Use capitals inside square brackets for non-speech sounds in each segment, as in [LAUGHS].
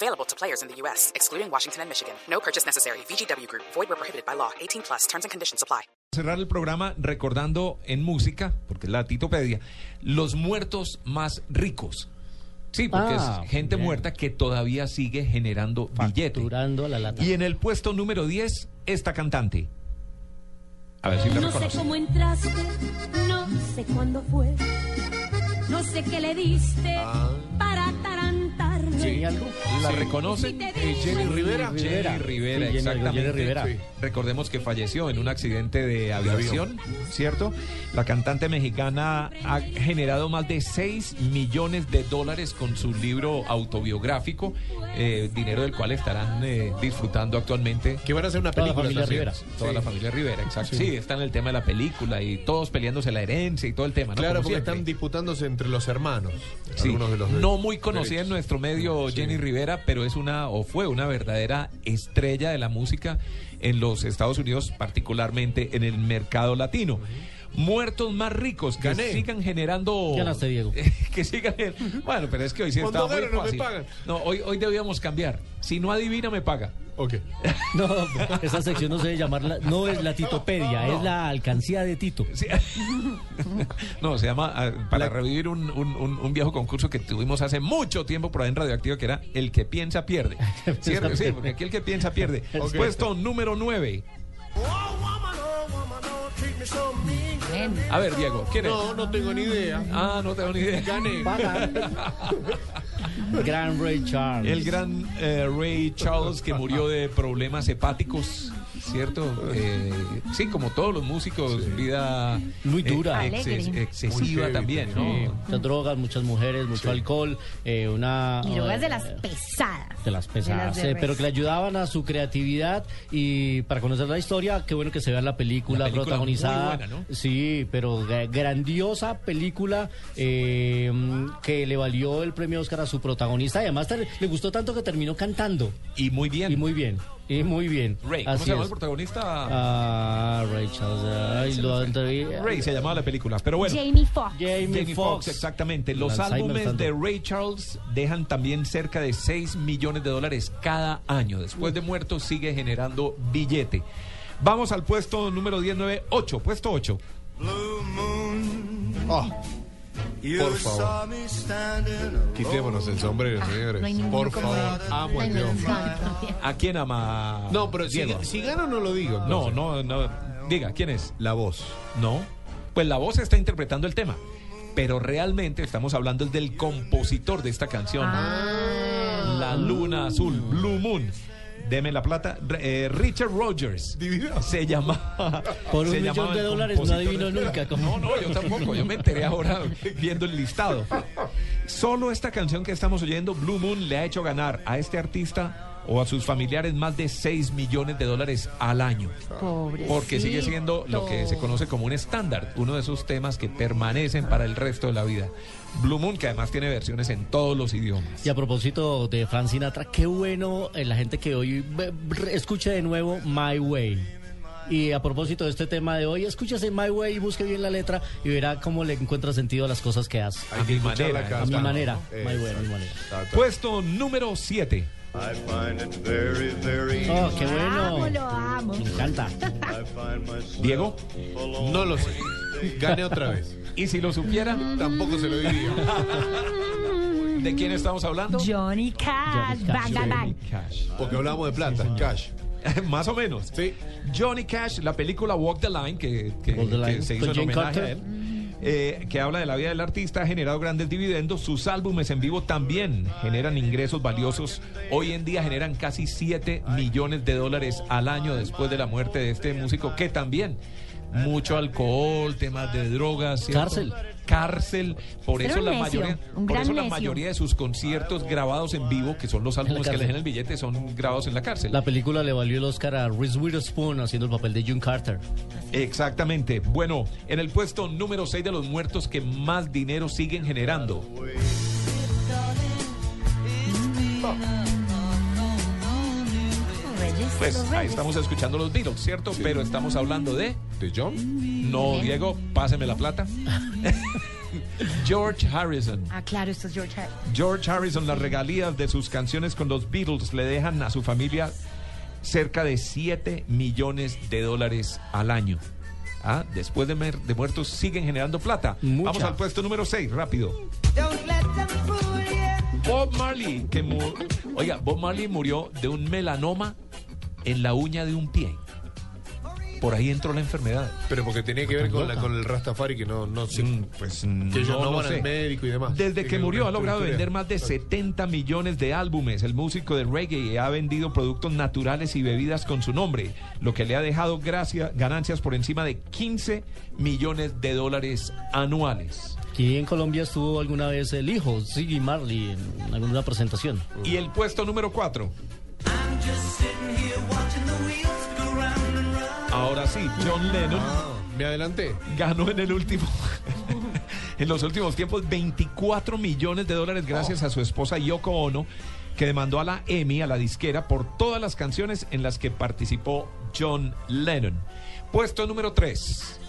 Available to players in the U.S., excluding Washington and Michigan. No purchase necessary. VGW Group. Void where prohibited by law. 18 plus. Terms and conditions apply. cerrar el programa recordando en música, porque es la titopedia, los muertos más ricos. Sí, porque Ah, es gente bien. muerta que todavía sigue generando billete. Facturando a la lata. Y en el puesto número 10, esta cantante. A ver si la No sé reconoce. cómo entraste, no sé cuándo fue, no sé qué le diste para atarantarme. ¿Sí, algo? ¿La reconoce? Eh, Jenny Rivera. Rivera. Jenny Rivera, Sí, exactamente. Jenny Rivera. Sí. Recordemos que falleció en un accidente de aviación, ¿cierto? La cantante mexicana ha generado más de 6 millones de dólares con su libro autobiográfico, eh, dinero del cual estarán eh, disfrutando actualmente. Que van a hacer una Toda la película. familia. Rivera. Toda la familia Rivera, exacto. Sí. está en el tema de la película y todos peleándose la herencia y todo el tema, ¿no? Claro, Como porque siempre. están disputándose entre los hermanos. Sí, algunos de los no muy conocida en nuestro medio Jenny Rivera, pero es una o fue una verdadera estrella de la música en los Estados Unidos, particularmente en el mercado latino. Muertos más ricos que Gané. sigan generando Ganaste, Diego. [LAUGHS] que sigan bueno pero es que hoy sí está muy no me fácil. pagan. no hoy hoy debíamos cambiar si no adivina me paga Ok. [LAUGHS] No, esa sección no se debe llamar, la- no es la titopedia, es la alcancía de Tito. Sí. [LAUGHS] no, se llama ah, para revivir un, un- un- un viejo concurso que tuvimos hace mucho tiempo por ahí en Radioactivo, que era El que piensa pierde. ¿Cierto? Sí, porque aquí el que piensa pierde. Puesto número 9. A ver, Diego, ¿quién es? No, no tengo ni idea. Ah, no tengo ni idea. Gané. [LAUGHS] [LAUGHS] Gran Ray Charles. El gran eh, Ray Charles que murió de problemas hepáticos, ¿cierto? Eh, sí, como todos los músicos, vida Muy dura. eh, exces- excesiva Muy también, también. ¿no? Muchas drogas, muchas mujeres, mucho alcohol, eh, una... Y drogas de las pesadas. de las pesadas, de eh, pero que le ayudaban a su creatividad y para conocer la historia, qué bueno que se vea la película, La película protagonizada. muy buena, ¿no? Sí, pero grandiosa película eh, que le valió el premio Oscar a su protagonista y además le gustó tanto que terminó cantando. Y muy bien. Y muy bien, y muy bien. Ray, ¿cómo Así se llama el protagonista? Ah, Ray Charles. ay, lo entreví- Ray se llamaba la película, pero bueno. Jamie Foxx. Jamie, Jamie Foxx, exactamente. Los álbumes de Ray Charles dejan también cerca de 6 millones de dólares cada año. Después de muerto sigue generando billete. Vamos al puesto número 19, 8, puesto 8. Ah, por favor. Quitémonos el sombrero, señores. No por favor. Amo a Ay, me hombre. encanta. ¿A quién ama? No, pero si, Diego? si gano no lo digo. No, no, no. Diga, ¿quién es? La voz. No. Pues la voz está interpretando el tema. Pero realmente estamos hablando del compositor de esta canción. Ah. La luna azul, Blue Moon. Deme la plata. Re- eh, Richard Rogers. Divino. Se llama. [LAUGHS] Por un se millón llamaba de dólares no adivino nunca. ¿Cómo? No, no, yo tampoco. Yo me enteré ahora viendo el listado. [LAUGHS] Solo esta canción que estamos oyendo, Blue Moon, le ha hecho ganar a este artista o a sus familiares más de 6 millones de dólares al año. Porque sigue siendo lo que se conoce como un estándar, uno de esos temas que permanecen para el resto de la vida. Blue Moon, que además tiene versiones en todos los idiomas. Y a propósito de Frank Sinatra, qué bueno eh, la gente que hoy escuche de nuevo My Way. Y a propósito de este tema de hoy, escúchese My Way y busque bien la letra y verá cómo le encuentra sentido a las cosas que hace. A mi manera, A mi manera, My Way, a mi manera. Puesto número 7. I find it very, very Oh, qué Amo, bueno. lo amo. Me encanta. Diego. No lo sé. Gané otra vez. y si lo supiera, Tampoco se lo diría. ¿de quién estamos hablando? Johnny Cash. Johnny Cash. Bang, bang, bang. Cash. Porque hablamos de plata. Cash. [LAUGHS] Más o menos. Sí. Johnny Cash, la película Walk the Line, que, que- Walk the que Line, se hizo en homenaje a él, eh, que habla de la vida del artista, ha generado grandes dividendos. Sus álbumes en vivo también generan ingresos valiosos. Hoy en día generan casi 7 millones de dólares al año después de la muerte de este músico, que también mucho alcohol, temas de drogas. Cárcel. Cárcel. Por Era eso la necio, mayoría, por eso la mayoría de sus conciertos grabados en vivo, que son los álbumes que le dejan el billete, son grabados en la cárcel. La película le valió el Oscar a Reese Witherspoon haciendo el papel de June Carter. Exactamente. Bueno, en el puesto número 6 de los muertos que más dinero siguen generando. Pues ahí estamos escuchando los Beatles, ¿cierto? Pero estamos hablando de... ¿De John? No, Diego, páseme la plata. [LAUGHS] George Harrison. Ah, claro, esto es George Harrison. George Harrison, las regalías de sus canciones con los Beatles le dejan a su familia cerca de 7 millones de dólares al año. Ah, después de, mer- de muertos siguen generando plata. Mucha. Vamos al puesto número 6, rápido. Bob Marley, que mu- Oiga, Bob Marley murió de un melanoma en la uña de un pie. Por ahí entró la enfermedad. Pero porque tenía que ver con, la, con el Rastafari que no, no sé. Mm, Pues Que ellos no, van sé. al médico y demás. Desde que murió ha logrado historia. vender más de 70 millones de álbumes. El músico de reggae ha vendido productos naturales y bebidas con su nombre, lo que le ha dejado gracia- ganancias por encima de 15 millones de dólares anuales. Aquí en Colombia estuvo alguna vez el hijo, Ziggy Marley, en alguna presentación. Y el puesto número 4. Ahora sí, John Lennon Ah, me adelanté. ganó en el último. [LAUGHS] en los últimos tiempos 24 millones de dólares gracias a su esposa Yoko Ono, que demandó a la EMI, a la disquera, por todas las canciones en las que participó John Lennon. Puesto número 3.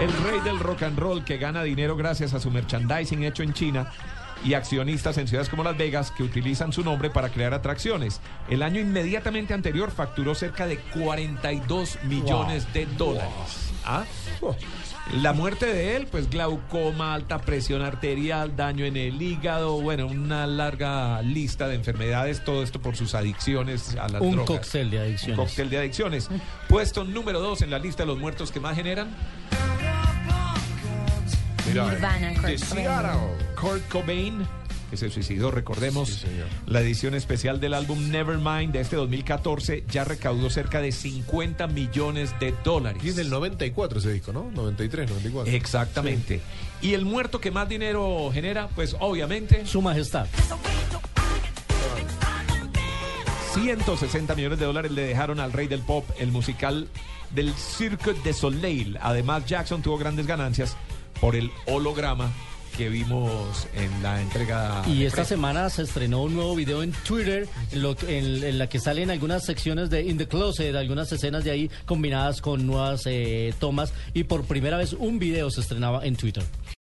El rey del rock and roll que gana dinero gracias a su merchandising hecho en China y accionistas en ciudades como Las Vegas que utilizan su nombre para crear atracciones. El año inmediatamente anterior facturó cerca de 42 millones de dólares. ¿Ah? La muerte de él, pues glaucoma, alta presión arterial, daño en el hígado, bueno, una larga lista de enfermedades, todo esto por sus adicciones a las Un drogas. cóctel de adicciones. Un cóctel de adicciones. Puesto número 2 en la lista de los muertos que más generan. Mira, Nirvana, Kurt Cobain. Seattle. Kurt Cobain, que se suicidó, recordemos. Sí, señor. La edición especial del álbum Nevermind de este 2014 ya recaudó cerca de 50 millones de dólares. Y es del 94 ese disco, ¿no? 93, 94. Exactamente. Y el muerto que más dinero genera, pues obviamente Su Majestad. 160 millones de dólares le dejaron al rey del pop el musical del Cirque de Soleil. Además, Jackson tuvo grandes ganancias por el holograma que vimos en la entrega. Y esta semana se estrenó un nuevo video en Twitter en, lo que- en- en la que salen algunas secciones de In the Closet, algunas escenas de ahí combinadas con nuevas eh, tomas y por primera vez un video se estrenaba en Twitter.